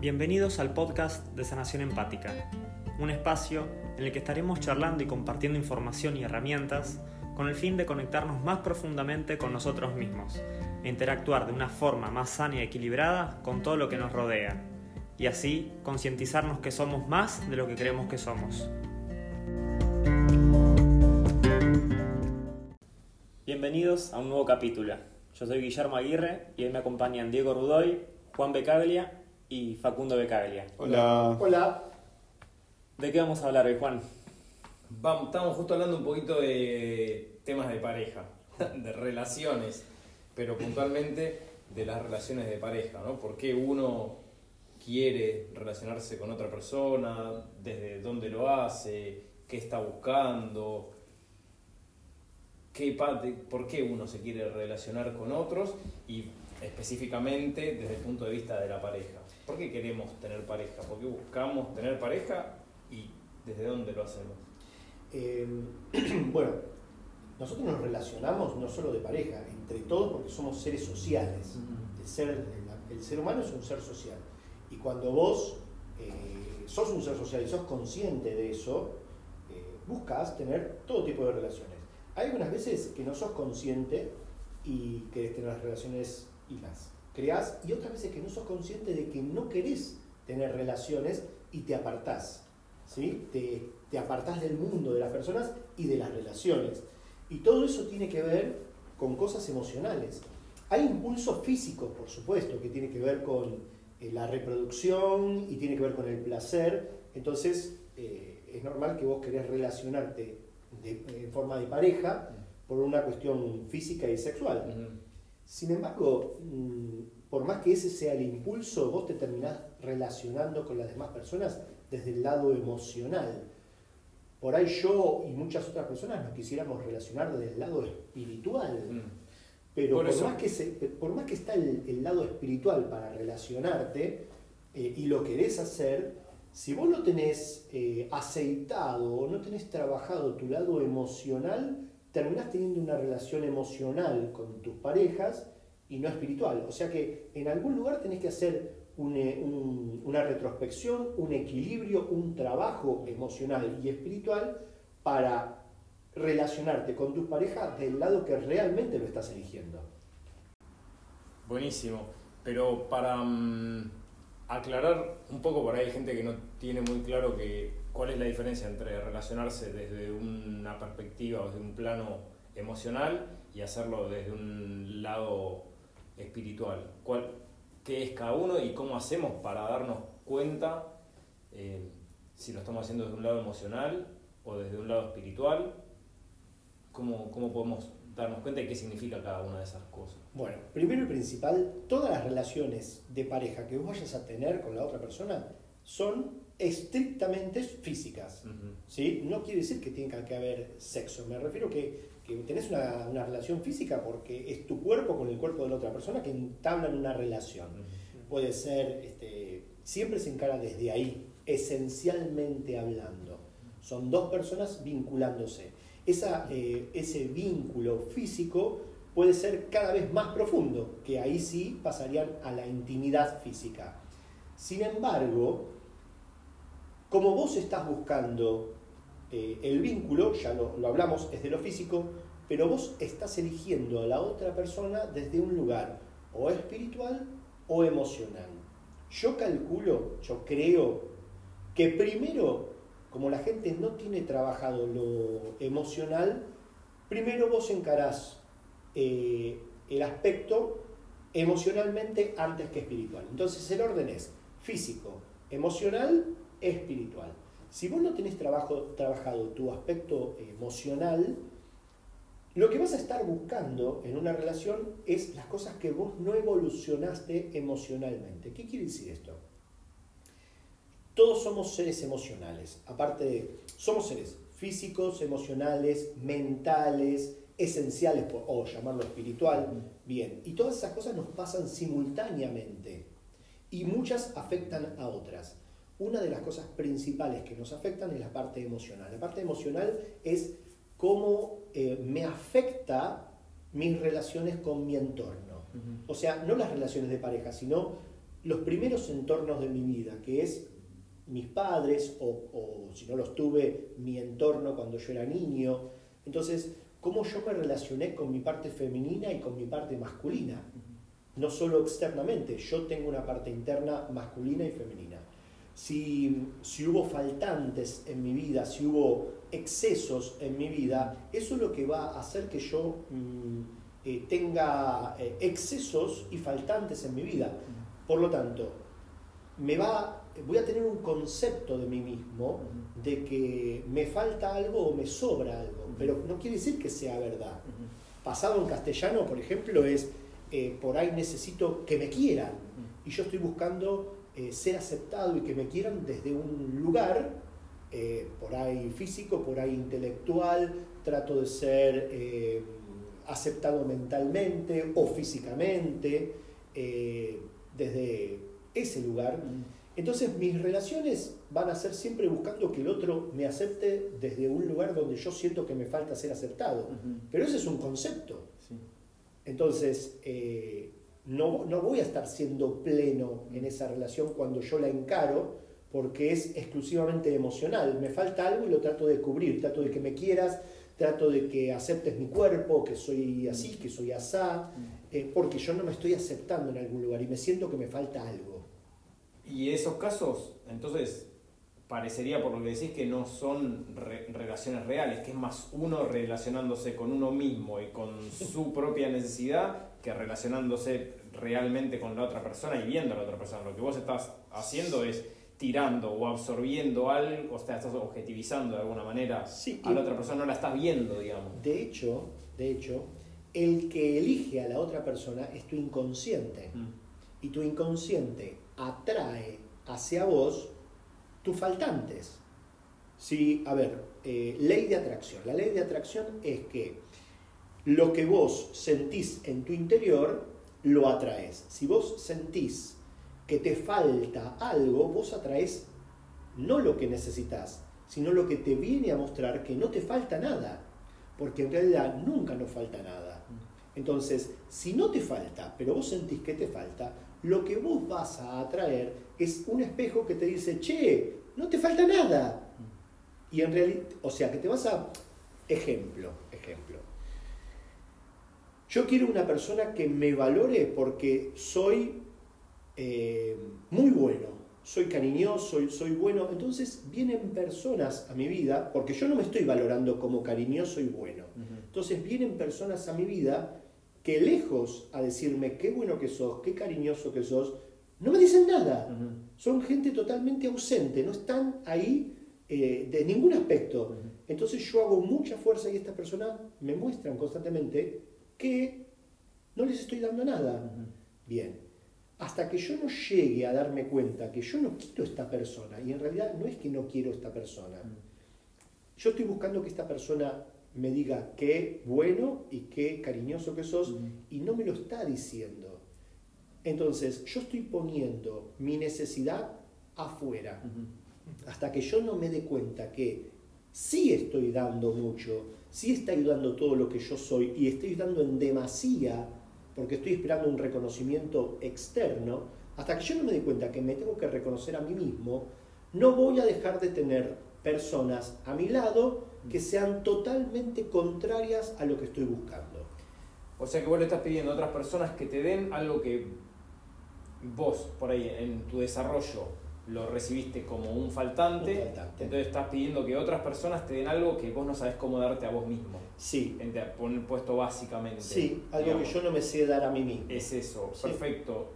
Bienvenidos al podcast de Sanación Empática, un espacio en el que estaremos charlando y compartiendo información y herramientas con el fin de conectarnos más profundamente con nosotros mismos e interactuar de una forma más sana y equilibrada con todo lo que nos rodea, y así concientizarnos que somos más de lo que creemos que somos. Bienvenidos a un nuevo capítulo. Yo soy Guillermo Aguirre y hoy me acompañan Diego Rudoy, Juan Becaglia y Facundo Becaglia. Hola. Hola. ¿De qué vamos a hablar hoy, Juan? Vamos, estamos justo hablando un poquito de temas de pareja, de relaciones, pero puntualmente de las relaciones de pareja, ¿no? ¿Por qué uno quiere relacionarse con otra persona? ¿Desde dónde lo hace? ¿Qué está buscando? ¿Qué, ¿Por qué uno se quiere relacionar con otros? Y específicamente desde el punto de vista de la pareja. ¿Por qué queremos tener pareja? ¿Por qué buscamos tener pareja? ¿Y desde dónde lo hacemos? Eh, bueno, nosotros nos relacionamos no solo de pareja, entre todos porque somos seres sociales. El ser, el, el ser humano es un ser social. Y cuando vos eh, sos un ser social y sos consciente de eso, eh, buscas tener todo tipo de relaciones. Hay algunas veces que no sos consciente y querés tener las relaciones y las creás, y otras veces que no sos consciente de que no querés tener relaciones y te apartás. ¿sí? Te, te apartás del mundo, de las personas y de las relaciones. Y todo eso tiene que ver con cosas emocionales. Hay impulsos físicos, por supuesto, que tiene que ver con eh, la reproducción y tiene que ver con el placer. Entonces, eh, es normal que vos querés relacionarte de- en forma de pareja por una cuestión física y sexual. Sin embargo, mm, por más que ese sea el impulso, vos te terminás relacionando con las demás personas desde el lado emocional. Por ahí yo y muchas otras personas nos quisiéramos relacionar desde el lado espiritual. Mm. Pero Por más, que se- por más que está el, el lado espiritual para relacionarte eh, y lo querés hacer, si vos no tenés eh, aceitado o no tenés trabajado tu lado emocional, terminás teniendo una relación emocional con tus parejas y no espiritual. O sea que en algún lugar tenés que hacer eh, un- una retrospección, un equilibrio, un trabajo emocional y espiritual para relacionarte con tus parejas del lado que realmente lo estás eligiendo. Buenísimo. Pero para mm, aclarar un poco, por ahí hay gente que no tiene muy claro que, cuál es la diferencia entre relacionarse desde una perspectiva o desde un plano emocional y hacerlo desde un lado espiritual. ¿Cuál, ¿Qué es cada uno y cómo hacemos para darnos cuenta eh, si lo estamos haciendo desde un lado emocional o desde un lado espiritual? ¿Cómo, ¿Cómo podemos darnos cuenta y qué significa cada una de esas cosas? Bueno, primero y principal, todas las relaciones de pareja que vos vayas a tener con la otra persona son estrictamente físicas. Ujú. ¿sí? No quiere decir que tenga que haber sexo, me refiero que, que tenés una, una relación física porque es tu cuerpo con el cuerpo de la otra persona que entablan una relación. Puede ser, este, siempre se encara desde ahí, esencialmente hablando. Son dos personas vinculándose. Esa, eh, ese vínculo físico puede ser cada vez más profundo, que ahí sí pasarían a la intimidad física. Sin embargo, como vos estás buscando eh, el vínculo, ya lo, hablamos, es de lo físico, pero vos estás eligiendo a la otra persona desde un lugar o espiritual o emocional. Yo calculo, yo creo que primero, como la gente no tiene trabajado lo emocional, primero vos encarás eh, el aspecto emocionalmente antes que espiritual. Entonces el orden es físico, emocional, espiritual. Si vos no tenés trabajo, trabajado tu aspecto emocional, lo que vas a estar buscando en una relación es las cosas que vos no evolucionaste emocionalmente. ¿Qué quiere decir esto? Todos somos seres emocionales, aparte de, somos seres físicos, emocionales, mentales, esenciales, o llamarlo espiritual, bien, y todas esas cosas nos pasan simultáneamente y muchas afectan a otras. Una de las cosas principales que nos afectan es la parte emocional. La parte emocional es cómo eh, me afecta mis relaciones con mi entorno. O sea, no las relaciones de pareja, sino los primeros entornos de mi vida, que es mis padres o, o, si no los tuve, mi entorno cuando yo era niño. Entonces, cómo yo me relacioné con mi parte femenina y con mi parte masculina. No solo externamente, yo tengo una parte interna masculina y femenina. Si, si hubo faltantes en mi vida, si hubo excesos en mi vida, eso es lo que va a hacer que yo mm, eh, tenga eh, excesos y faltantes en mi vida. Por lo tanto, me va, voy a tener un concepto de mí mismo de que me falta algo o me sobra algo, pero no quiere decir que sea verdad. Pasado en castellano, por ejemplo, es eh, por ahí necesito que me quieran y yo estoy buscando ser aceptado y que me quieran desde un lugar eh, por ahí físico, por ahí intelectual, trato de ser eh, aceptado mentalmente o físicamente, eh, desde ese lugar. Entonces mis relaciones van a ser siempre buscando que el otro me acepte desde un lugar donde yo siento que me falta ser aceptado. Pero ese es un concepto. Entonces, no, no voy a estar siendo pleno en esa relación cuando yo la encaro, porque es exclusivamente emocional. Me falta algo y lo trato de cubrir, trato de que me quieras, trato de que aceptes mi cuerpo, que soy así, que soy asá, eh, porque yo no me estoy aceptando en algún lugar y me siento que me falta algo. Y esos casos, entonces, parecería por lo que decís que no son relaciones reales, que es más uno relacionándose con uno mismo y con su propia necesidad que relacionándose realmente con la otra persona y viendo a la otra persona. Lo que vos estás haciendo es tirando o absorbiendo algo, o sea, estás objetivizando de alguna manera a la otra persona, no la estás viendo, digamos. De hecho, de hecho, el que elige a la otra persona es tu inconsciente. Mm. Y tu inconsciente atrae hacia vos tus faltantes. Sí, a ver, eh, ley de atracción. La ley de atracción es que lo que vos sentís en tu interior, lo atraes. Si vos sentís que te falta algo, vos atraes no lo que necesitas, sino lo que te viene a mostrar que no te falta nada, porque en realidad nunca nos falta nada. Entonces, si no te falta, pero vos sentís que te falta, lo que vos vas a atraer es un espejo que te dice, che, no te falta nada. Y en realidad, o sea, que te vas a... Ejemplo, ejemplo. Yo quiero una persona que me valore porque soy eh, muy bueno, soy cariñoso, soy, soy bueno. Entonces vienen personas a mi vida, porque yo no me estoy valorando como cariñoso y bueno. Entonces vienen personas a mi vida que lejos a decirme qué bueno que sos, qué cariñoso que sos, no me dicen nada. Son gente totalmente ausente, no están ahí eh, de ningún aspecto. Entonces yo hago mucha fuerza y estas personas me muestran constantemente que no les estoy dando nada. Bien, hasta que yo no llegue a darme cuenta que yo no quiero esta persona, y en realidad no es que no quiero esta persona, yo estoy buscando que esta persona me diga qué bueno y qué cariñoso que sos, mm. y no me lo está diciendo. Entonces, yo estoy poniendo mi necesidad afuera, hasta que yo no me dé cuenta que sí estoy dando mucho, sí está ayudando todo lo que yo soy, y estoy dando en demasía porque estoy esperando un reconocimiento externo, hasta que yo no me dé cuenta que me tengo que reconocer a mí mismo, no voy a dejar de tener personas a mi lado que sean totalmente contrarias a lo que estoy buscando. O sea que vos le estás pidiendo a otras personas que te den algo que vos, por ahí, en tu desarrollo, lo recibiste como un faltante, entonces estás pidiendo que otras personas te den algo que vos no sabes cómo darte a vos mismo. Sí. En poner puesto básicamente. Sí, algo que yo no me sé dar a mí mismo. Es eso, perfecto.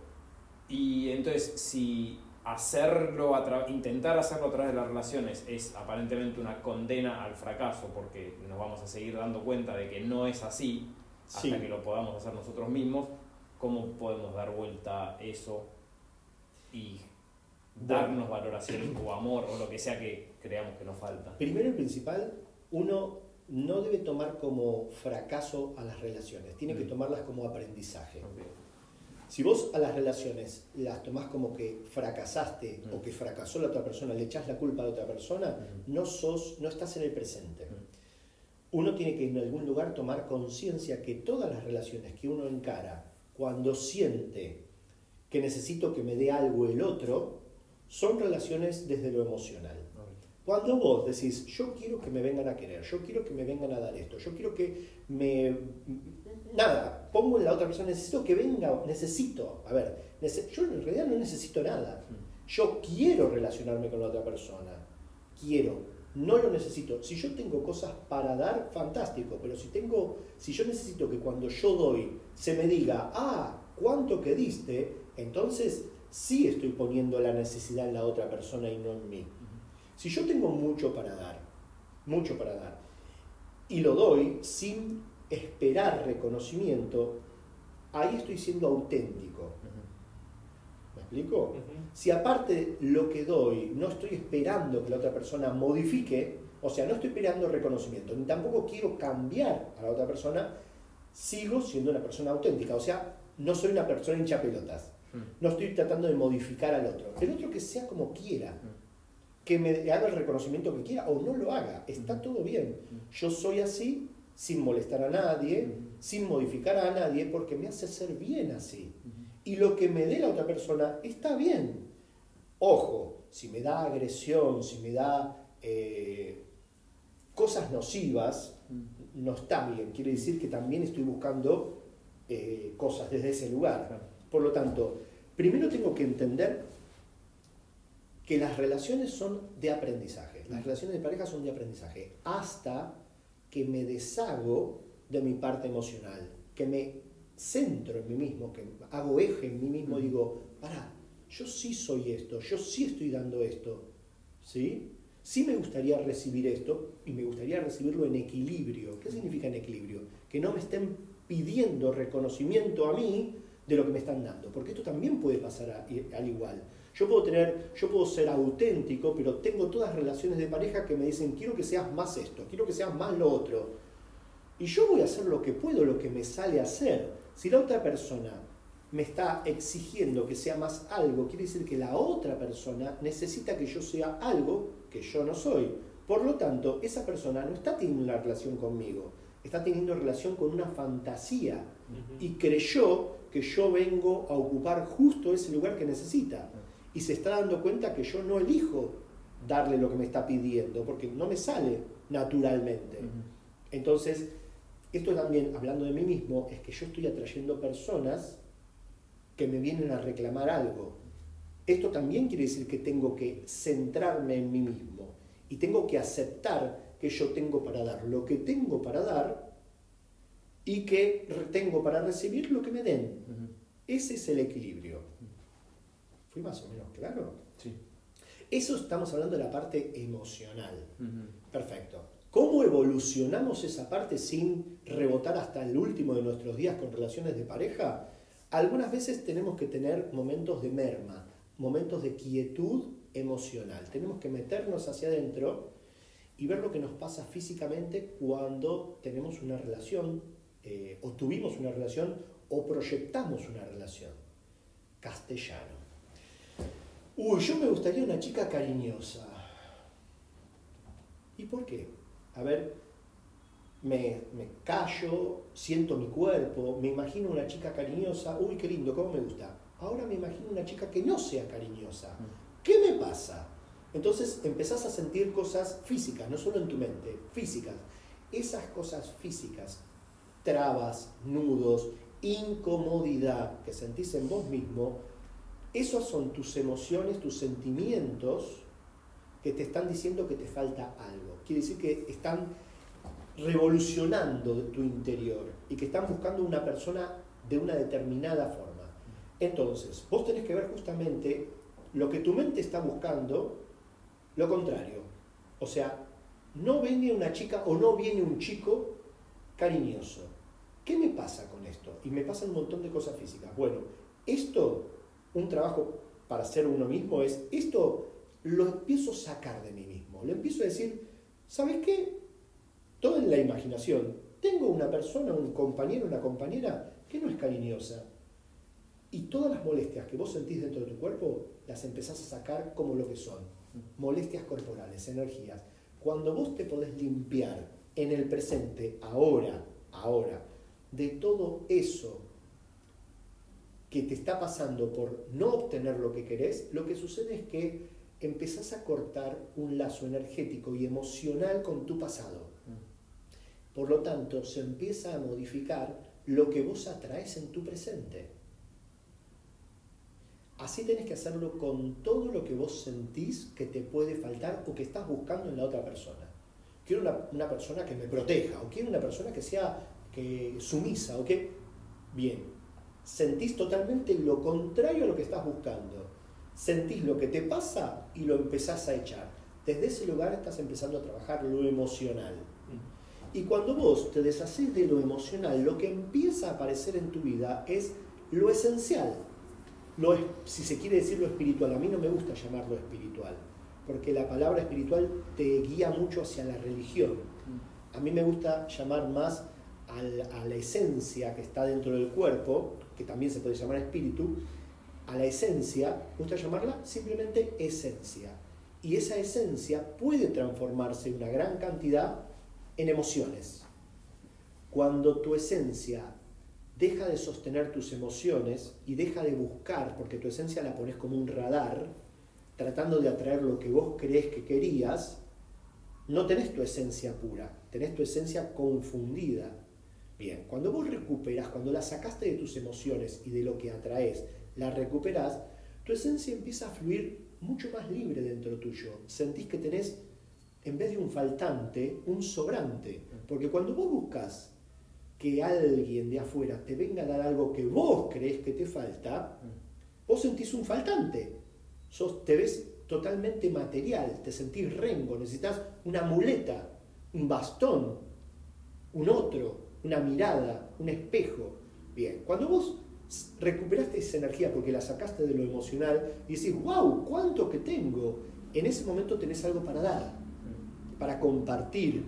Y entonces, si hacerlo, a intentar hacerlo a través de las relaciones es aparentemente una condena al fracaso, porque nos vamos a seguir dando cuenta de que no es así hasta que lo podamos hacer nosotros mismos, ¿cómo podemos dar vuelta eso y darnos valoración o amor o lo que sea que creamos que nos falta. Primero y principal, uno no debe tomar como fracaso a las relaciones, tiene que mm. tomarlas como aprendizaje. Si vos a las relaciones las tomás como que fracasaste o mm. que fracasó la otra persona, le echás la culpa a otra persona, mm. no, sos, no estás en el presente. Uno tiene que en algún lugar tomar conciencia que todas las relaciones que uno encara, cuando siente que necesito que me dé algo el otro, son relaciones desde lo emocional. Cuando vos decís, yo quiero que me vengan a querer, yo quiero que me vengan a dar esto, yo quiero que me... Nada, pongo en la otra persona, necesito que venga, necesito, a ver, yo en realidad no necesito nada. Yo quiero relacionarme con la otra persona, quiero, no lo necesito. Si yo tengo cosas para dar, fantástico, pero si tengo, si yo necesito que cuando yo doy se me diga, ah, cuánto que diste, entonces sí estoy poniendo la necesidad en la otra persona y no en mí. Si yo tengo mucho para dar, mucho para dar, y lo doy sin esperar reconocimiento, ahí estoy siendo auténtico. ¿Me explico? Si aparte lo que doy no estoy esperando que la otra persona modifique, o sea, no estoy esperando reconocimiento, ni tampoco quiero cambiar a la otra persona, sigo siendo una persona auténtica. O sea, no soy una persona hincha pelotas. No estoy tratando de modificar al otro. El otro que sea como quiera. Que me haga el reconocimiento que quiera o no lo haga. Está todo bien. Yo soy así sin molestar a nadie, sin modificar a nadie, porque me hace ser bien así. Y lo que me dé la otra persona está bien. Ojo, si me da agresión, si me da eh, cosas nocivas, no está bien. Quiere decir que también estoy buscando eh, cosas desde ese lugar. Por lo tanto, primero tengo que entender que las relaciones son de aprendizaje. Las relaciones de pareja son de aprendizaje. Hasta que me deshago de mi parte emocional, que me centro en mí mismo, que hago eje en mí mismo, digo, para, yo sí soy esto, yo sí estoy dando esto, ¿sí? Sí me gustaría recibir esto y me gustaría recibirlo en equilibrio. ¿Qué significa en equilibrio? Que no me estén pidiendo reconocimiento a mí de lo que me están dando, porque esto también puede pasar al igual. Yo puedo tener, yo puedo ser auténtico, pero tengo todas relaciones de pareja que me dicen, quiero que seas más esto, quiero que seas más lo otro. Y yo voy a hacer lo que puedo, lo que me sale a hacer. Si la otra persona me está exigiendo que sea más algo, quiere decir que la otra persona necesita que yo sea algo que yo no soy. Por lo tanto, esa persona no está teniendo una relación conmigo, está teniendo relación con una fantasía y creyó que yo vengo a ocupar justo ese lugar que necesita. Y se está dando cuenta que yo no elijo darle lo que me está pidiendo, porque no me sale naturalmente. Entonces, esto también, hablando de mí mismo, es que yo estoy atrayendo personas que me vienen a reclamar algo. Esto también quiere decir que tengo que centrarme en mí mismo y tengo que aceptar que yo tengo para dar, lo que tengo para dar y que tengo para recibir lo que me den. Ese es el equilibrio. ¿Fui más o menos claro? Sí. Eso estamos hablando de la parte emocional. Perfecto. ¿Cómo evolucionamos esa parte sin rebotar hasta el último de nuestros días con relaciones de pareja? Algunas veces tenemos que tener momentos de merma, momentos de quietud emocional. Tenemos que meternos hacia adentro y ver lo que nos pasa físicamente cuando tenemos una relación eh, o tuvimos una relación o proyectamos una relación. Castellano. Uy, yo me gustaría una chica cariñosa. ¿Y por qué? A ver, me, me, callo, siento mi cuerpo, me imagino una chica cariñosa, uy, qué lindo, cómo me gusta. Ahora me imagino una chica que no sea cariñosa. Mm. ¿Qué me pasa? Entonces empezás a sentir cosas físicas, no solo en tu mente, físicas. Esas cosas físicas, trabas, nudos, incomodidad que sentís en vos mismo, esos son tus emociones, tus sentimientos que te están diciendo que te falta algo. Quiere decir que están revolucionando tu interior y que están buscando una persona de una determinada forma. Entonces, vos tenés que ver justamente lo que tu mente está buscando lo contrario. O sea, no viene una chica o no viene un chico cariñoso. ¿Qué me pasa con esto? Y me pasan un montón de cosas físicas. Bueno, esto, un trabajo para ser uno mismo es, esto lo empiezo a sacar de mí mismo. Le empiezo a decir, ¿sabes qué? Todo en la imaginación. Tengo una persona, un compañero, una compañera que no es cariñosa. Y todas las molestias que vos sentís dentro de tu cuerpo las empezás a sacar como lo que son molestias corporales, energías. Cuando vos te podés limpiar en el presente, ahora, ahora, de todo eso que te está pasando por no obtener lo que querés, lo que sucede es que empezás a cortar un lazo energético y emocional con tu pasado. Por lo tanto, se empieza a modificar lo que vos atraes en tu presente. Así tenés que hacerlo con todo lo que vos sentís que te puede faltar o que estás buscando en la otra persona. Quiero una, persona que me proteja, o quiero una persona que sea que, sumisa, o que... Bien, sentís totalmente lo contrario a lo que estás buscando. Sentís lo que te pasa y lo empezás a echar. Desde ese lugar estás empezando a trabajar lo emocional. Y cuando vos te deshaces de lo emocional, lo que empieza a aparecer en tu vida es lo esencial. Lo, si se quiere decir lo espiritual, a mí no me gusta llamarlo espiritual, porque la palabra espiritual te guía mucho hacia la religión. A mí me gusta llamar más a la esencia que está dentro del cuerpo, que también se puede llamar espíritu, a la esencia, gusta llamarla simplemente esencia. Y esa esencia puede transformarse una gran cantidad en emociones. Cuando tu esencia deja de sostener tus emociones y deja de buscar, porque tu esencia la pones como un radar, tratando de atraer lo que vos crees que querías, no tenés tu esencia pura, tenés tu esencia confundida. Bien, cuando vos recuperas, cuando la sacaste de tus emociones y de lo que atraes, la recuperás, tu esencia empieza a fluir mucho más libre dentro tuyo. Sentís que tenés en vez de un faltante, un sobrante. Porque cuando vos buscas que alguien de afuera te venga a dar algo que vos crees que te falta, vos sentís un faltante. Sos, te ves totalmente material, te sentís rengo, necesitas una muleta, un bastón, un otro, una mirada, un espejo. Bien, cuando vos recuperaste esa energía porque la sacaste de lo emocional y decís, wow, cuánto que tengo, en ese momento tenés algo para dar para compartir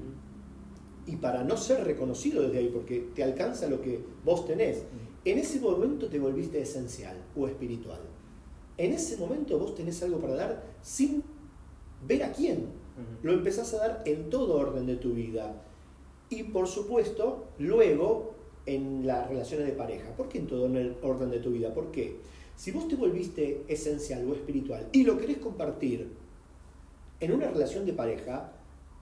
y para no ser reconocido desde ahí, porque te alcanza lo que vos tenés. En ese momento te volviste esencial o espiritual. En ese momento vos tenés algo para dar sin ver a quién. Lo empezás a dar en todo orden de tu vida. Y por supuesto, luego en las relaciones de pareja. ¿Por qué en todo el orden de tu vida? ¿Por qué? Si vos te volviste esencial o espiritual y lo querés compartir en una relación de pareja,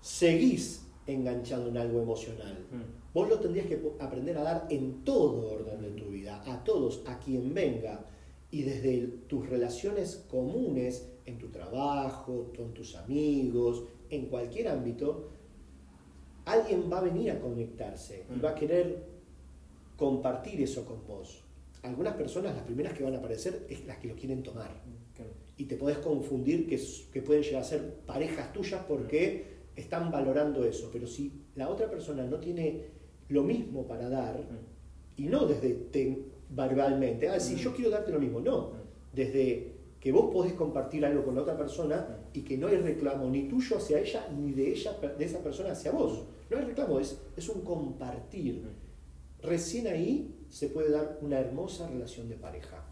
seguís enganchado en algo emocional. Mm. Vos lo tendrías que aprender a dar en todo orden de tu vida, a todos, a quien venga. Y desde tus relaciones comunes, en tu trabajo, con tus amigos, en cualquier ámbito, alguien va a venir a conectarse y va a mm. querer compartir eso con vos. Algunas personas, las primeras que van a aparecer, es las que lo quieren tomar. Mm, y te podés confundir que, que pueden llegar a ser parejas tuyas porque están valorando eso, pero si la otra persona no tiene lo mismo para dar, mm. y no desde verbalmente, ah, sí, mm. yo quiero darte lo mismo, no, mm. desde que vos podés compartir algo con la otra persona y que no hay reclamo ni tuyo hacia ella ni de ella de esa persona hacia vos. No hay reclamo, es, es un compartir. Recién ahí se puede dar una hermosa relación de pareja.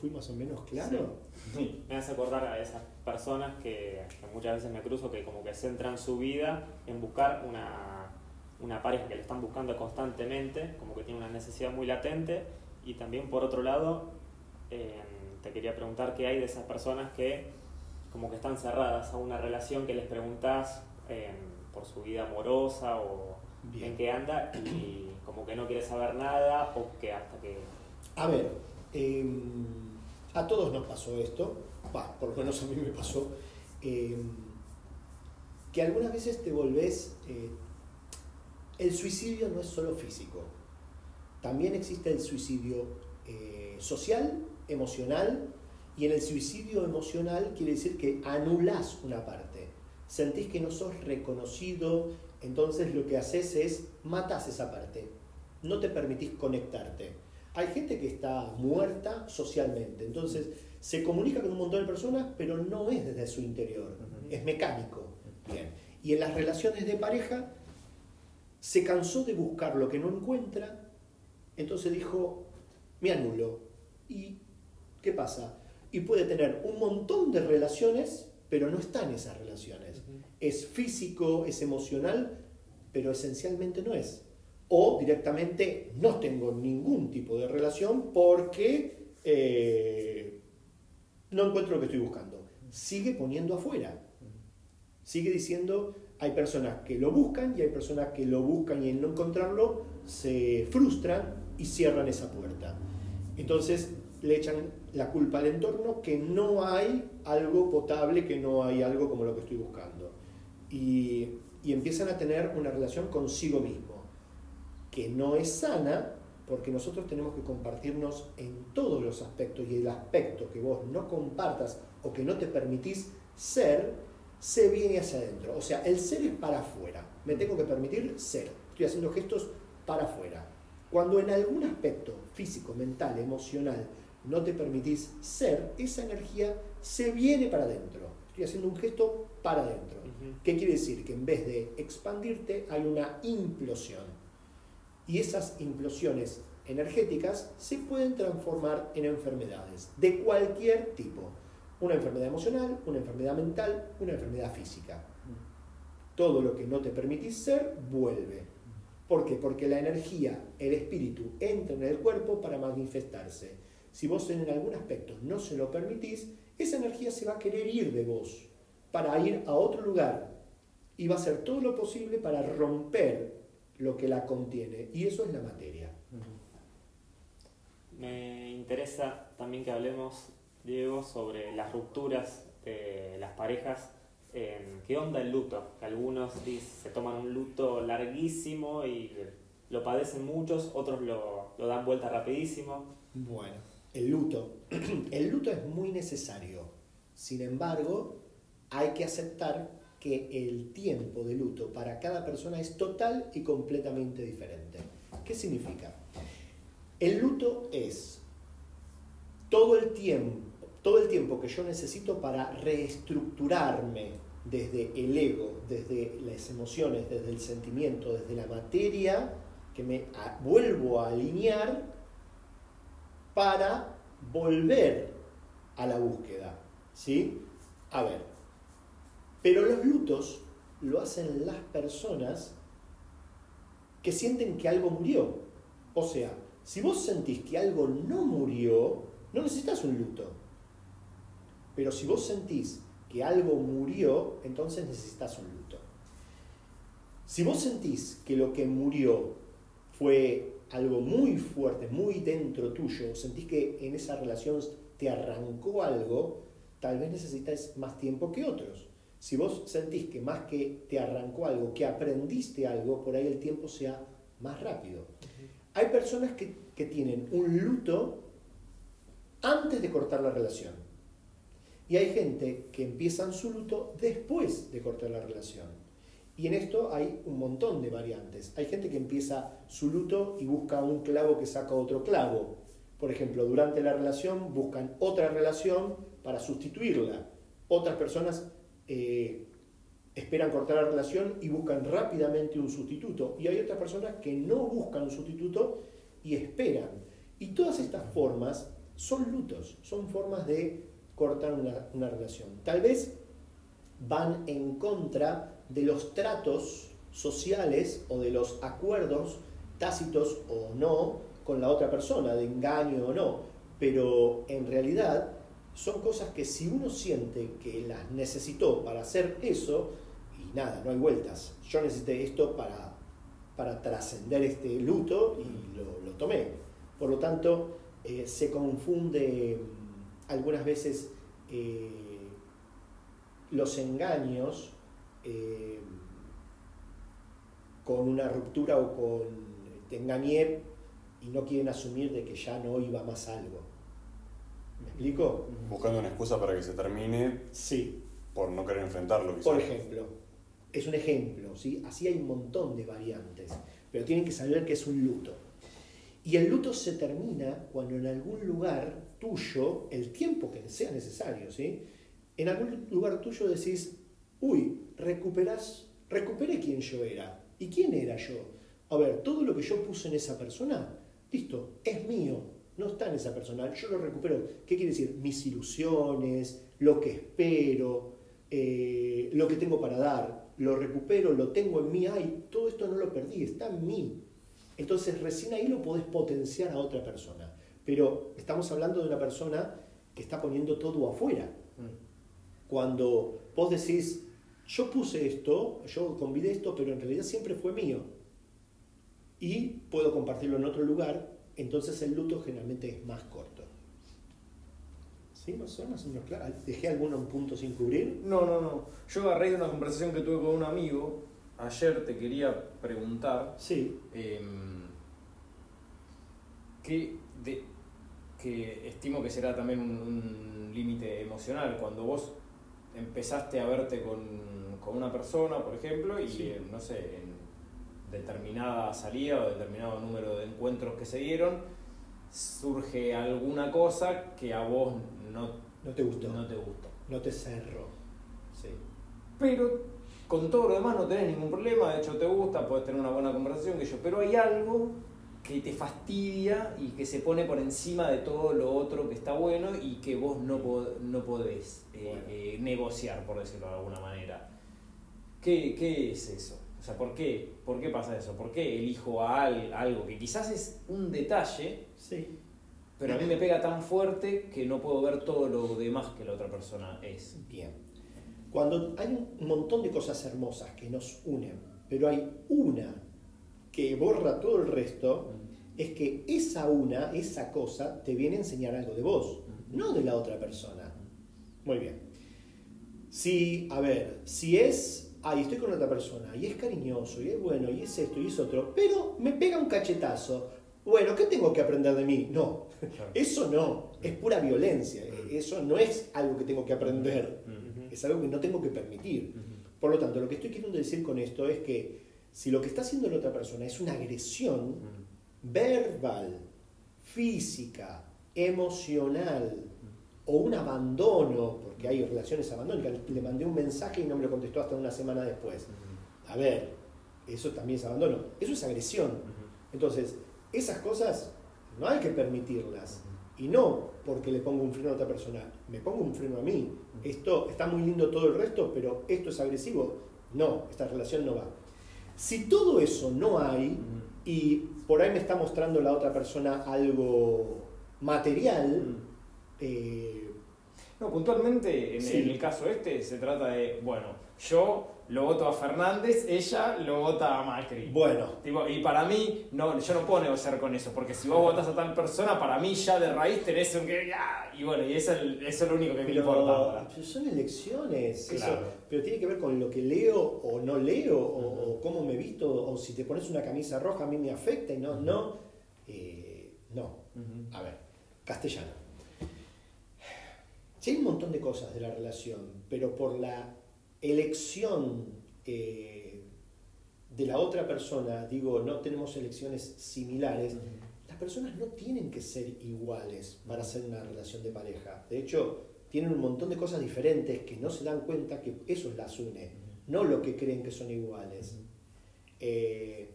¿Fui más o menos claro? Sí. Me hace acordar a esas personas que, muchas veces me cruzo que como que centran su vida en buscar una, una pareja que le están buscando constantemente, como que tiene una necesidad muy latente. Y también por otro lado, te quería preguntar qué hay de esas personas que como que están cerradas a una relación que les preguntas por su vida amorosa o en qué anda y como que no quiere saber nada o que hasta que... A ver, eh a todos nos pasó esto, por lo menos a mí me pasó, eh, que algunas veces te volvés... Eh, el suicidio no es solo físico, también existe el suicidio eh, social, emocional, y en el suicidio emocional quiere decir que anulás una parte, sentís que no sos reconocido, entonces lo que haces es matás esa parte, no te permitís conectarte. Hay gente que está muerta socialmente, entonces se comunica con un montón de personas, pero no es desde su interior, es mecánico. Bien. Y en las relaciones de pareja se cansó de buscar lo que no encuentra, entonces dijo, me anulo. ¿Y qué pasa? Y puede tener un montón de relaciones, pero no está en esas relaciones. Es físico, es emocional, pero esencialmente no es. o directamente no tengo ningún tipo de relación porque eh, no encuentro lo que estoy buscando. Sigue poniendo afuera. Sigue diciendo, hay personas que lo buscan y hay personas que lo buscan y en no encontrarlo se frustran y cierran esa puerta. Entonces le echan la culpa al entorno que no hay algo potable, que no hay algo como lo que estoy buscando. Y, y empiezan a tener una relación consigo mismo, que no es sana porque nosotros tenemos que compartirnos en todos los aspectos y el aspecto que vos no compartas o que no te permitís ser, se viene hacia adentro. O sea, el ser es para afuera. Me tengo que permitir ser. Estoy haciendo gestos para afuera. Cuando en algún aspecto físico, mental, emocional, no te permitís ser, esa energía se viene para adentro. Estoy haciendo un gesto para adentro. ¿Qué quiere decir? Que en vez de expandirte hay una implosión. Y esas implosiones energéticas se pueden transformar en enfermedades de cualquier tipo. Una enfermedad emocional, una enfermedad mental, una enfermedad física. Todo lo que no te permitís ser vuelve. ¿Por qué? Porque la energía, el espíritu, entra en el cuerpo para manifestarse. Si vos en algún aspecto no se lo permitís, esa energía se va a querer ir de vos para ir a otro lugar y va a hacer todo lo posible para romper lo que la contiene y eso es la materia. Me interesa también que hablemos, Diego, sobre las rupturas de las parejas. ¿Qué onda el luto? Que algunos se toman un luto larguísimo y lo padecen muchos, otros lo, lo dan vuelta rapidísimo. Bueno, el luto. El luto es muy necesario. Sin embargo, hay que aceptar que el tiempo de luto para cada persona es total y completamente diferente. ¿Qué significa? El luto es todo el tiempo, todo el tiempo que yo necesito para reestructurarme desde el ego, desde las emociones, desde el sentimiento, desde la materia, que me vuelvo a alinear para volver a la búsqueda. ¿Sí? A ver, pero los lutos lo hacen las personas que sienten que algo murió. O sea, si vos sentís que algo no murió, no necesitas un luto. Pero si vos sentís que algo murió, entonces necesitas un luto. Si vos sentís que lo que murió fue algo muy fuerte, muy dentro tuyo, sentís que en esa relación te arrancó algo, tal vez necesitas más tiempo que otros. Si vos sentís que más que te arrancó algo, que aprendiste algo, por ahí el tiempo sea más rápido. Hay personas que, que tienen un luto antes de cortar la relación. Y hay gente que empiezan su luto después de cortar la relación. Y en esto hay un montón de variantes. Hay gente que empieza su luto y busca un clavo que saca otro clavo. Por ejemplo, durante la relación buscan otra relación para sustituirla. Otras personas eh, esperan cortar la relación y buscan rápidamente un sustituto. Y hay otras personas que no buscan un sustituto y esperan. Y todas estas formas son lutos, son formas de cortar una, una relación. Tal vez van en contra de los tratos sociales o de los acuerdos tácitos o no con la otra persona, de engaño o no, pero en realidad son cosas que si uno siente que las necesitó para hacer eso, y nada, no hay vueltas, yo necesité esto para, para trascender este luto y lo, tomé. Por lo tanto, eh, se confunde mm, algunas veces eh, los engaños eh, con una ruptura o con te engañé y no quieren asumir de que ya no iba más algo. ¿Me explico? Buscando una excusa para que se termine. Sí. Por no querer enfrentarlo. Por ejemplo, es un ejemplo, ¿sí? Así hay un montón de variantes, pero tienen que saber que es un luto. Y el luto se termina cuando en algún lugar tuyo, el tiempo que sea necesario, ¿sí? En algún lugar tuyo decís, uy, recuperás, recuperé quién yo era. ¿Y quién era yo? A ver, todo lo que yo puse en esa persona, listo, es mío, no está en esa persona, yo lo recupero. ¿Qué quiere decir? Mis ilusiones, lo que espero, eh, lo que tengo para dar, lo recupero, lo tengo en mí, ay, todo esto no lo perdí, está en mí. Entonces recién ahí lo podés potenciar a otra persona. Pero estamos hablando de una persona que está poniendo todo afuera. Cuando vos decís, yo puse esto, yo convidé esto, pero en realidad siempre fue mío. Y puedo compartirlo en otro lugar, entonces el luto generalmente es más corto. ¿Sí? ¿Más o menos? claro? ¿Dejé algún punto sin cubrir? No, no, no. Yo agarré de una conversación que tuve con un amigo. Ayer te quería preguntar. Sí. em, que, de- que estimo que será también un, un límite emocional. Cuando vos empezaste a verte con, con una persona, por ejemplo, y Sí. eh, no sé, en determinada salida o determinado número de encuentros que se dieron, surge alguna cosa que a vos no, No te gustó. no te gustó. No te cerró. Sí. Pero con todo lo demás no tenés ningún problema, de hecho te gusta, puedes tener una buena conversación, que yo, pero hay algo que te fastidia y que se pone por encima de todo lo otro que está bueno y que vos no, pod- no podés eh, Bueno. eh, negociar, por decirlo de alguna manera. ¿Qué, qué es eso? O sea, ¿por qué? ¿Por qué pasa eso? ¿Por qué elijo a al- algo que quizás es un detalle, Sí. pero a mí me pega tan fuerte que no puedo ver todo lo demás que la otra persona es? Bien. Cuando hay un montón de cosas hermosas que nos unen, pero hay una que borra todo el resto, es que esa una, esa cosa, te viene a enseñar algo de vos, no de la otra persona. Muy bien. Si, a ver, si es, ay, estoy con otra persona, y es cariñoso, y es bueno, y es esto, y es otro, pero me pega un cachetazo, bueno, ¿qué tengo que aprender de mí? No, eso no, es pura violencia, eso no es algo que tengo que aprender, es algo que no tengo que permitir. Por lo tanto, lo que estoy queriendo decir con esto es que si lo que está haciendo la otra persona es una agresión verbal, física, emocional o un abandono, porque hay relaciones abandónicas, le mandé un mensaje y no me lo contestó hasta una semana después. A ver, eso también es abandono, eso es agresión. Entonces, esas cosas no hay que permitirlas. Y no porque le pongo un freno a otra persona, me pongo un freno a mí. Esto está muy lindo todo el resto, pero esto es agresivo. No, esta relación no va. Si todo eso no hay y por ahí me está mostrando la otra persona algo material, eh, No, puntualmente en, Sí. en el caso este se trata de, bueno, yo lo voto a Fernández, ella lo vota a Macri. bueno, Tipo, y para mí, no, yo no puedo negociar con eso, porque si vos votás a tal persona, para mí ya de raíz tenés un que. ¡ah! Y bueno, y eso, es- eso es lo único que me importa pero, ahora. pero son elecciones, eso- Claro. pero tiene que ver con lo que leo o no leo, o, o cómo me visto, o si te pones una camisa roja a mí me afecta y no, no, eh, no. A ver, castellano. Sí hay un montón de cosas de la relación, pero por la elección eh, de la otra persona, digo, no tenemos elecciones similares, las personas no tienen que ser iguales para hacer una relación de pareja. De hecho, tienen un montón de cosas diferentes que no se dan cuenta que eso las une, no lo que creen que son iguales. Eh,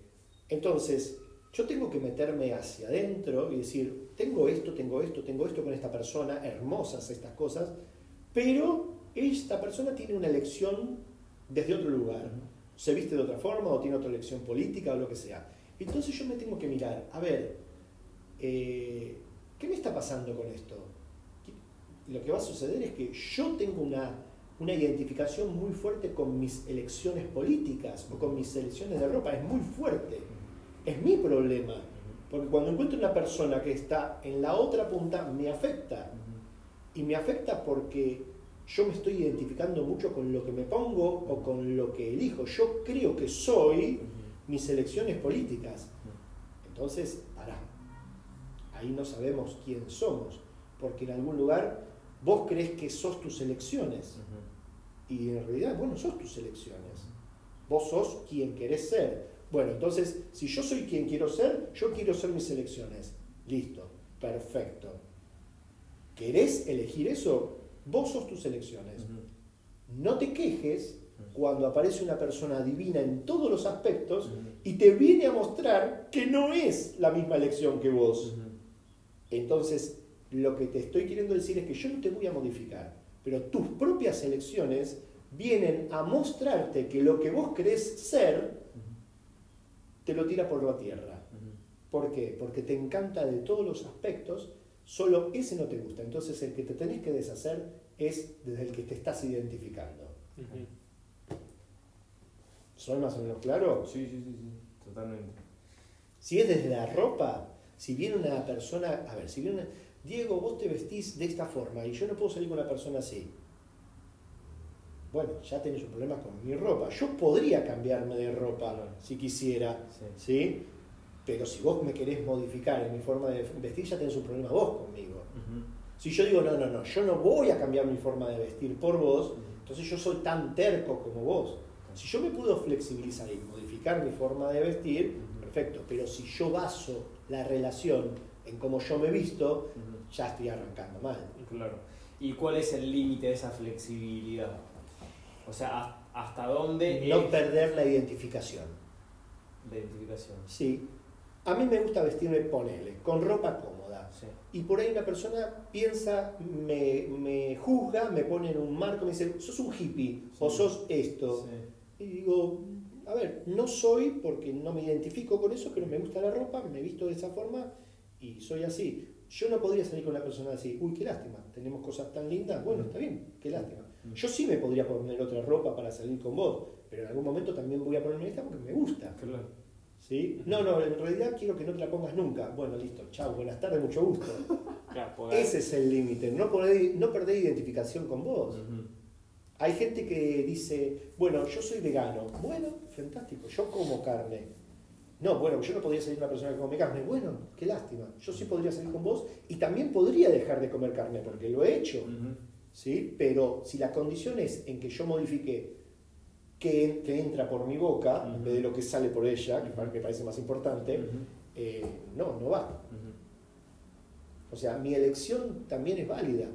entonces, yo tengo que meterme hacia adentro y decir, tengo esto, tengo esto, tengo esto con esta persona, hermosas estas cosas, pero esta persona tiene una elección desde otro lugar. Se viste de otra forma o tiene otra elección política o lo que sea. Entonces yo me tengo que mirar, a ver, eh, ¿qué me está pasando con esto? ¿Qué- Lo que va a suceder es que yo tengo una, una identificación muy fuerte con mis elecciones políticas o con mis elecciones de ropa, es muy fuerte. Es mi problema. Porque cuando encuentro una persona que está en la otra punta, me afecta. Y me afecta porque yo me estoy identificando mucho con lo que me pongo o con lo que elijo. Yo creo que soy mis elecciones políticas. Entonces, pará. Ahí no sabemos quién somos. Porque en algún lugar vos crees que sos tus elecciones. Y en realidad, bueno, sos tus elecciones. Vos sos quien querés ser. Bueno, entonces, si yo soy quien quiero ser, yo quiero ser mis elecciones. Listo, perfecto. ¿Querés elegir eso? Vos sos tus elecciones. No te quejes cuando aparece una persona divina en todos los aspectos y te viene a mostrar que no es la misma elección que vos. Entonces, lo que te estoy queriendo decir es que yo no te voy a modificar, pero tus propias elecciones vienen a mostrarte que lo que vos querés ser te lo tira por la tierra. ¿Por qué? Porque te encanta de todos los aspectos, solo ese no te gusta. Entonces el que te tenés que deshacer es desde el que te estás identificando. ¿Soy más o menos claro? Sí, sí, sí, sí, totalmente. Si es desde la ropa, si viene una persona, a ver, si viene una, Diego, vos te vestís de esta forma y yo no puedo salir con una persona así. Bueno, ya tenés un problema con mi ropa. Yo podría cambiarme de ropa si quisiera, Sí. ¿sí? Pero si vos me querés modificar en mi forma de vestir, ya tenés un problema vos conmigo. Si yo digo, no, no, no, yo no voy a cambiar mi forma de vestir por vos, entonces yo soy tan terco como vos. Si yo me puedo flexibilizar y modificar mi forma de vestir, perfecto. Pero si yo baso la relación en cómo yo me visto, ya estoy arrancando mal. Claro. ¿Y cuál es el límite de esa flexibilidad? O sea, ¿has- ¿hasta dónde No es perder la identificación. la identificación? Sí. A mí me gusta vestirme, ponele, con ropa cómoda. Sí. Y por ahí una persona piensa, me, me juzga, me pone en un marco, me dice, sos un hippie o sos esto. Sí. Y digo, a ver, no soy porque no me identifico con eso, pero me gusta la ropa, me visto de esa forma y soy así. Yo no podría salir con una persona así, uy, qué lástima, tenemos cosas tan lindas, bueno, está bien, qué lástima. Yo sí me podría poner otra ropa para salir con vos, pero en algún momento también voy a ponerme esta porque me gusta. Claro. ¿Sí? No, no, en realidad quiero que no te la pongas nunca. Bueno, listo, chao, buenas tardes, mucho gusto. Claro, poder- Ese es el límite, no, poder- no perder identificación con vos. Hay gente que dice, bueno, yo soy vegano. Bueno, fantástico, yo como carne. No, bueno, yo no podría salir con una persona que come carne. Bueno, qué lástima. Yo sí podría salir con vos y también podría dejar de comer carne porque lo he hecho. ¿sí? Pero si la condición es en que yo modifique que, que entra por mi boca en vez de lo que sale por ella, que me parece más importante, eh, no, no va. O sea, mi elección también es válida.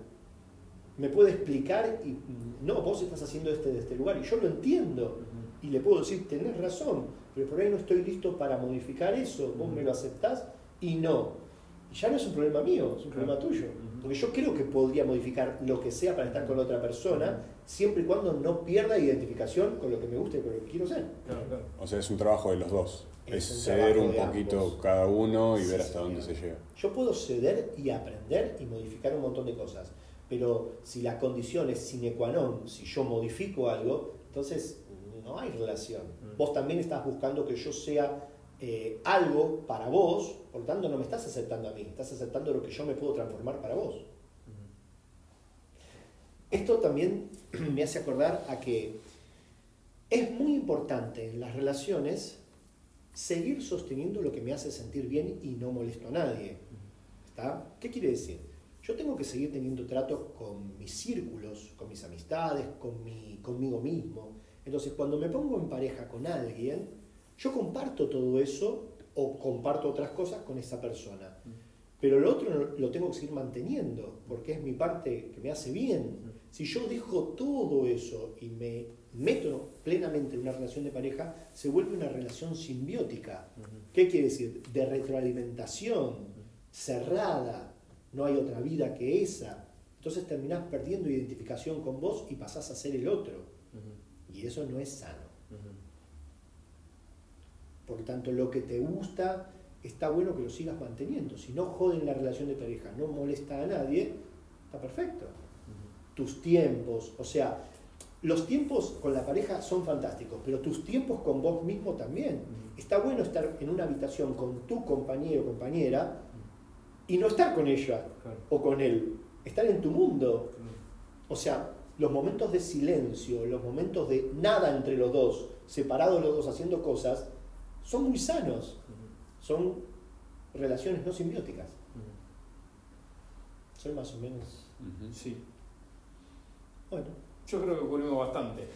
Me puede explicar y no, vos estás haciendo este de este lugar y yo lo entiendo. Y le puedo decir, tenés razón, pero por ahí no estoy listo para modificar eso, vos me lo aceptás y no. Y ya no es un problema mío, es un problema tuyo. Porque yo creo que podría modificar lo que sea para estar con la otra persona, siempre y cuando no pierda identificación con lo que me gusta y con lo que quiero ser. Claro, claro. O sea, es un trabajo de los dos. Es Es, un ceder un poquito ambos. cada uno y Sí, ver hasta señor. dónde se llega. Yo puedo ceder y aprender y modificar un montón de cosas, pero si la condición es sine qua non, si yo modifico algo, entonces no hay relación. Mm. Vos también estás buscando que yo sea eh, algo para vos, por lo tanto no me estás aceptando a mí, estás aceptando lo que yo me puedo transformar para vos. Esto también me hace acordar a que es muy importante en las relaciones seguir sosteniendo lo que me hace sentir bien y no molesto a nadie. ¿Está? ¿Qué quiere decir? Yo tengo que seguir teniendo trato con mis círculos, con mis amistades, con mi, conmigo mismo. Entonces, cuando me pongo en pareja con alguien, yo comparto todo eso o comparto otras cosas con esa persona. Pero lo otro lo- tengo que seguir manteniendo, porque es mi parte que me hace bien. Si yo dejo todo eso y me meto plenamente en una relación de pareja, se vuelve una relación simbiótica. ¿Qué quiere decir? De retroalimentación, cerrada, no hay otra vida que esa. Entonces terminás perdiendo identificación con vos y pasás a ser el otro. Y eso no es sano. Por lo tanto, lo que te gusta está bueno que lo sigas manteniendo. Si no joden la relación de pareja, no molesta a nadie, está perfecto. Tus tiempos, o sea, los tiempos con la pareja son fantásticos, pero tus tiempos con vos mismo también. Está bueno estar en una habitación con tu compañero o compañera y no estar con ella o con él, estar en tu mundo. O sea, los momentos de silencio, los momentos de nada entre los dos, separados los dos haciendo cosas, son muy sanos. Son relaciones no simbióticas. Soy más o menos. Sí. Bueno, Yo creo que cubrimos bastante.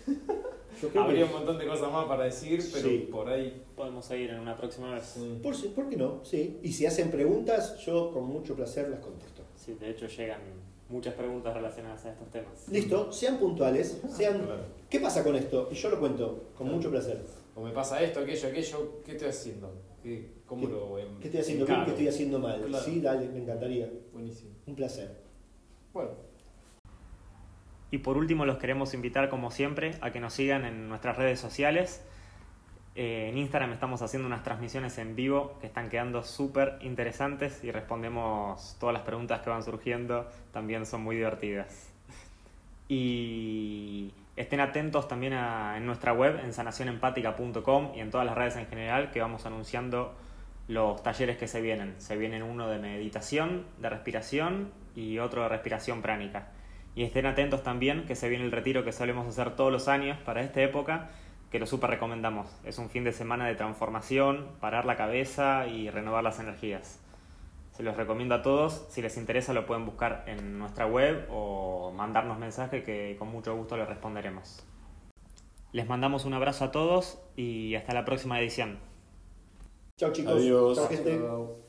Habría que. un montón de cosas más para decir, pero Sí. por ahí. Podemos seguir en una próxima vez. sí. Por, si- ¿Por qué no? Sí. Y si hacen preguntas, yo con mucho placer las contesto. Sí, de hecho llegan muchas preguntas relacionadas a estos temas. Listo, sean puntuales, sean. Claro. ¿Qué pasa con esto? Y yo lo cuento con Claro. mucho placer. O me pasa esto, aquello, aquello. ¿Qué estoy haciendo? ¿Qué, ¿Cómo ¿Qué- lo em- ¿Qué estoy haciendo bien? ¿Qué estoy haciendo mal? Claro. Sí, dale, me encantaría. Buenísimo. Un placer. Bueno, Y por último los queremos invitar como siempre a que nos sigan en nuestras redes sociales. Eh, en Instagram estamos haciendo unas transmisiones en vivo que están quedando súper interesantes y respondemos todas las preguntas que van surgiendo. También son muy divertidas. Y estén atentos también a, en nuestra web, en sanacionempática.com y en todas las redes en general, que vamos anunciando los talleres que se vienen. Se vienen uno de meditación, de respiración y otro de respiración pránica. Y estén atentos también que se viene el retiro que solemos hacer todos los años para esta época que lo súper recomendamos. Es un fin de semana de transformación, parar la cabeza y renovar las energías. Se los recomiendo a todos. Si les interesa lo pueden buscar en nuestra web o mandarnos mensaje que con mucho gusto les responderemos. Les mandamos un abrazo a todos y hasta la próxima edición. Chao chicos. Adiós. Chao gente.